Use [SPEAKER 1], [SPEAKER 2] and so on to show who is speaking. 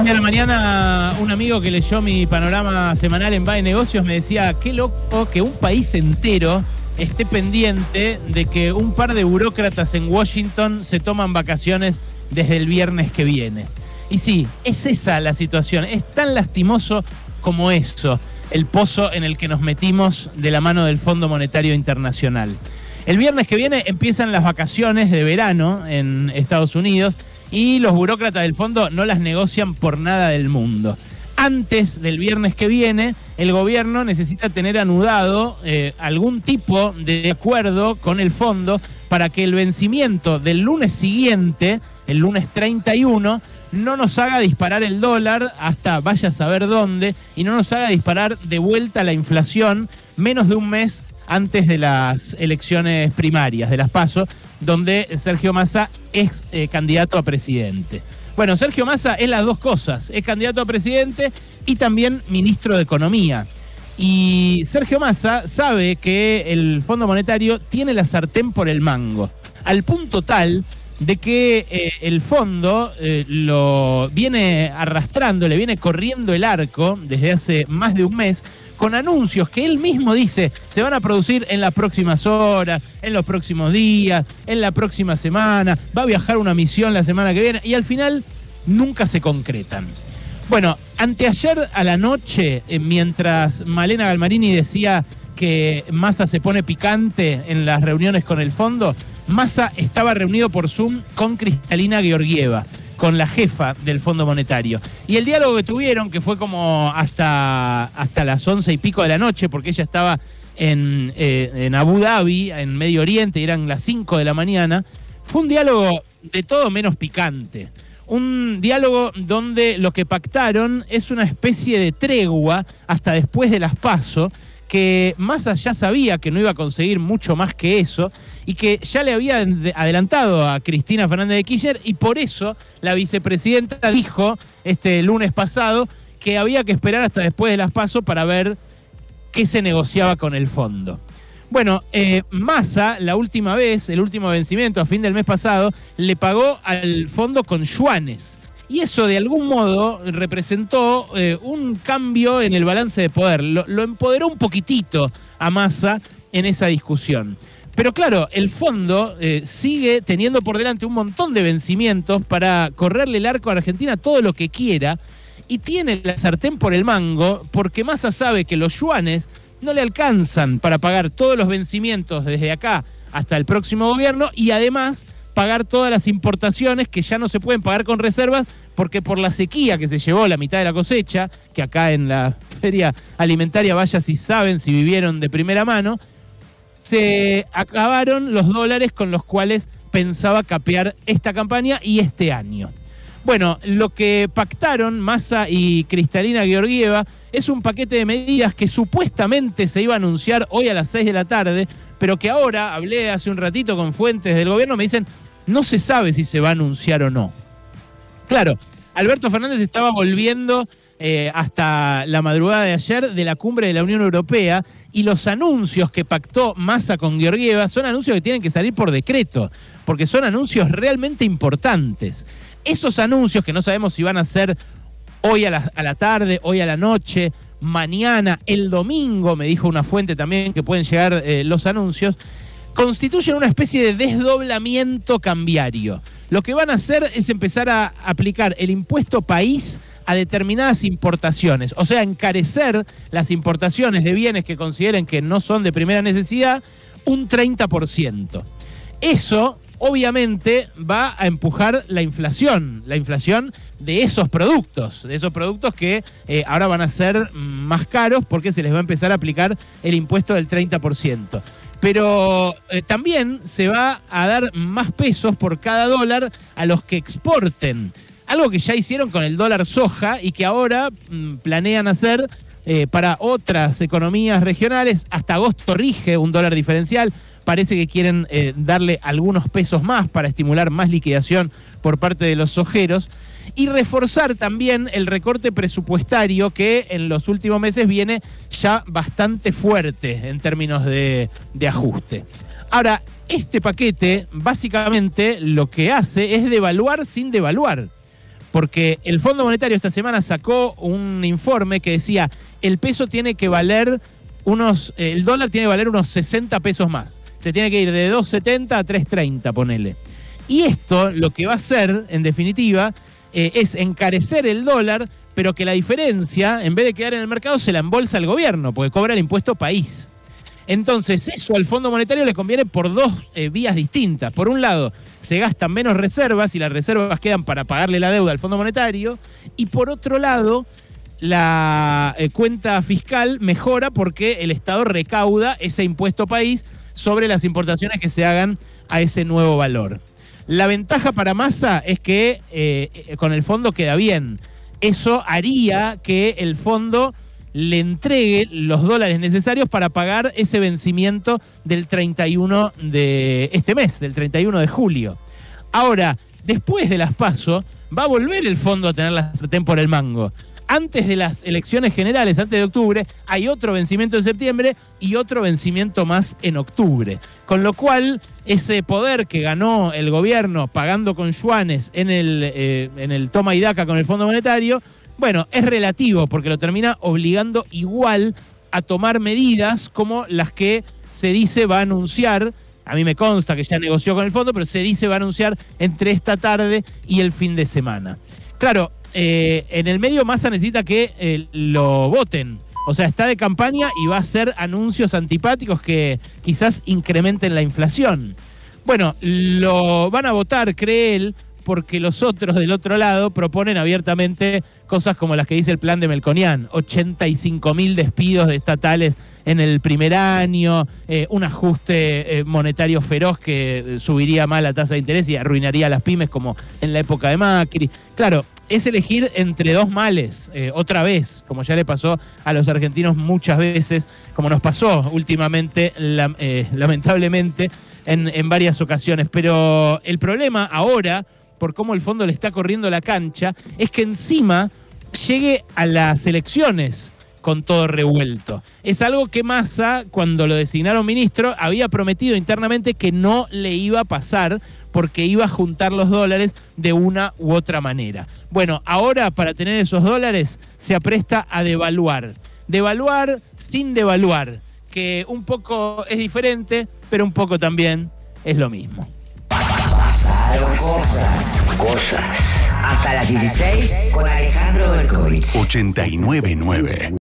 [SPEAKER 1] Hoy a mañana un amigo que leyó mi panorama semanal en de Negocios me decía, qué loco que un país entero esté pendiente de que un par de burócratas en Washington se toman vacaciones desde el viernes que viene. Y sí, es esa la situación, es tan lastimoso como eso, el pozo en el que nos metimos de la mano del Fondo Monetario Internacional. El viernes que viene empiezan las vacaciones de verano en Estados Unidos y los burócratas del fondo no las negocian por nada del mundo. Antes del viernes que viene, el gobierno necesita tener anudado eh, algún tipo de acuerdo con el fondo para que el vencimiento del lunes siguiente, el lunes 31, no nos haga disparar el dólar hasta vaya a saber dónde y no nos haga disparar de vuelta la inflación menos de un mes antes de las elecciones primarias, de las PASO, donde Sergio Massa es eh, candidato a presidente. Bueno, Sergio Massa es las dos cosas, es candidato a presidente y también ministro de Economía. Y Sergio Massa sabe que el Fondo Monetario tiene la sartén por el mango, al punto tal de que eh, el fondo eh, lo viene arrastrando, le viene corriendo el arco desde hace más de un mes con anuncios que él mismo dice se van a producir en las próximas horas, en los próximos días, en la próxima semana, va a viajar una misión la semana que viene y al final nunca se concretan. Bueno, anteayer a la noche, eh, mientras Malena Galmarini decía que Massa se pone picante en las reuniones con el fondo, Massa estaba reunido por Zoom con Cristalina Georgieva, con la jefa del Fondo Monetario. Y el diálogo que tuvieron, que fue como hasta, hasta las once y pico de la noche, porque ella estaba en, eh, en Abu Dhabi, en Medio Oriente, y eran las cinco de la mañana, fue un diálogo de todo menos picante. Un diálogo donde lo que pactaron es una especie de tregua hasta después de las pasos que Massa ya sabía que no iba a conseguir mucho más que eso y que ya le había adelantado a Cristina Fernández de Kirchner y por eso la vicepresidenta dijo este lunes pasado que había que esperar hasta después de las pasos para ver qué se negociaba con el fondo. Bueno, eh, Massa, la última vez, el último vencimiento a fin del mes pasado, le pagó al fondo con yuanes. Y eso de algún modo representó eh, un cambio en el balance de poder. Lo, empoderó un poquitito a Massa en esa discusión. Pero claro, el fondo eh, sigue teniendo por delante un montón de vencimientos para correrle el arco a Argentina todo lo que quiera y tiene la sartén por el mango porque Massa sabe que los yuanes no le alcanzan para pagar todos los vencimientos desde acá hasta el próximo gobierno y además pagar todas las importaciones que ya no se pueden pagar con reservas porque por la sequía que se llevó la mitad de la cosecha, que acá en la feria alimentaria vaya si saben, si vivieron de primera mano, se acabaron los dólares con los cuales pensaba capear esta campaña y este año. Bueno, lo que pactaron Massa y Cristalina Georgieva es un paquete de medidas que supuestamente se iba a anunciar hoy a las 6 de la tarde, pero que ahora, hablé hace un ratito con fuentes del gobierno, me dicen, no se sabe si se va a anunciar o no. Claro, Alberto Fernández estaba volviendo eh, hasta la madrugada de ayer de la cumbre de la Unión Europea y los anuncios que pactó Massa con Georgieva son anuncios que tienen que salir por decreto, porque son anuncios realmente importantes. Esos anuncios que no sabemos si van a ser hoy a la, tarde, hoy a la noche, mañana, el domingo, me dijo una fuente también que pueden llegar eh, los anuncios, constituyen una especie de desdoblamiento cambiario. Lo que van a hacer es empezar a aplicar el impuesto país a determinadas importaciones, o sea, encarecer las importaciones de bienes que consideren que no son de primera necesidad un 30%. Eso obviamente va a empujar la inflación, la inflación de esos productos, de esos productos que eh, ahora van a ser más caros porque se les va a empezar a aplicar el impuesto del 30%. Pero eh, también se va a dar más pesos por cada dólar a los que exporten. Algo que ya hicieron con el dólar soja y que ahora mm, planean hacer eh, para otras economías regionales. Hasta agosto rige un dólar diferencial parece que quieren eh, darle algunos pesos más para estimular más liquidación por parte de los ojeros y reforzar también el recorte presupuestario que en los últimos meses viene ya bastante fuerte en términos de, de ajuste. Ahora, este paquete básicamente lo que hace es devaluar sin devaluar porque el Fondo Monetario esta semana sacó un informe que decía el peso tiene que valer unos, eh, el dólar tiene que valer unos 60 pesos más. Se tiene que ir de 2.70 a 3.30, ponele. Y esto lo que va a hacer, en definitiva, eh, es encarecer el dólar, pero que la diferencia, en vez de quedar en el mercado, se la embolsa el gobierno, porque cobra el impuesto país. Entonces, eso al Fondo Monetario le conviene por dos eh, vías distintas. Por un lado, se gastan menos reservas y las reservas quedan para pagarle la deuda al Fondo Monetario. Y por otro lado, la eh, cuenta fiscal mejora porque el Estado recauda ese impuesto país sobre las importaciones que se hagan a ese nuevo valor. La ventaja para Massa es que eh, con el fondo queda bien. Eso haría que el fondo le entregue los dólares necesarios para pagar ese vencimiento del 31 de este mes, del 31 de julio. Ahora, después de las PASO, va a volver el fondo a tener la sartén por el mango antes de las elecciones generales, antes de octubre, hay otro vencimiento en septiembre y otro vencimiento más en octubre. Con lo cual, ese poder que ganó el gobierno pagando con yuanes en el, eh, en el toma y daca con el Fondo Monetario, bueno, es relativo porque lo termina obligando igual a tomar medidas como las que se dice va a anunciar a mí me consta que ya negoció con el fondo, pero se dice va a anunciar entre esta tarde y el fin de semana. Claro, eh, en el medio Massa necesita que eh, lo voten. O sea, está de campaña y va a hacer anuncios antipáticos que quizás incrementen la inflación. Bueno, lo van a votar, cree él, porque los otros del otro lado proponen abiertamente cosas como las que dice el plan de Melconian, 85 mil despidos de estatales en el primer año, eh, un ajuste monetario feroz que subiría más la tasa de interés y arruinaría a las pymes como en la época de Macri. Claro, es elegir entre dos males, eh, otra vez, como ya le pasó a los argentinos muchas veces, como nos pasó últimamente, eh, lamentablemente, en, en varias ocasiones. Pero el problema ahora, por cómo el fondo le está corriendo la cancha, es que encima llegue a las elecciones con todo revuelto. Es algo que Massa, cuando lo designaron ministro, había prometido internamente que no le iba a pasar porque iba a juntar los dólares de una u otra manera. Bueno, ahora para tener esos dólares se apresta a devaluar. Devaluar sin devaluar, que un poco es diferente, pero un poco también es lo mismo.
[SPEAKER 2] Pasaron cosas, cosas. Hasta las 16 con Alejandro Berkovich.
[SPEAKER 3] 899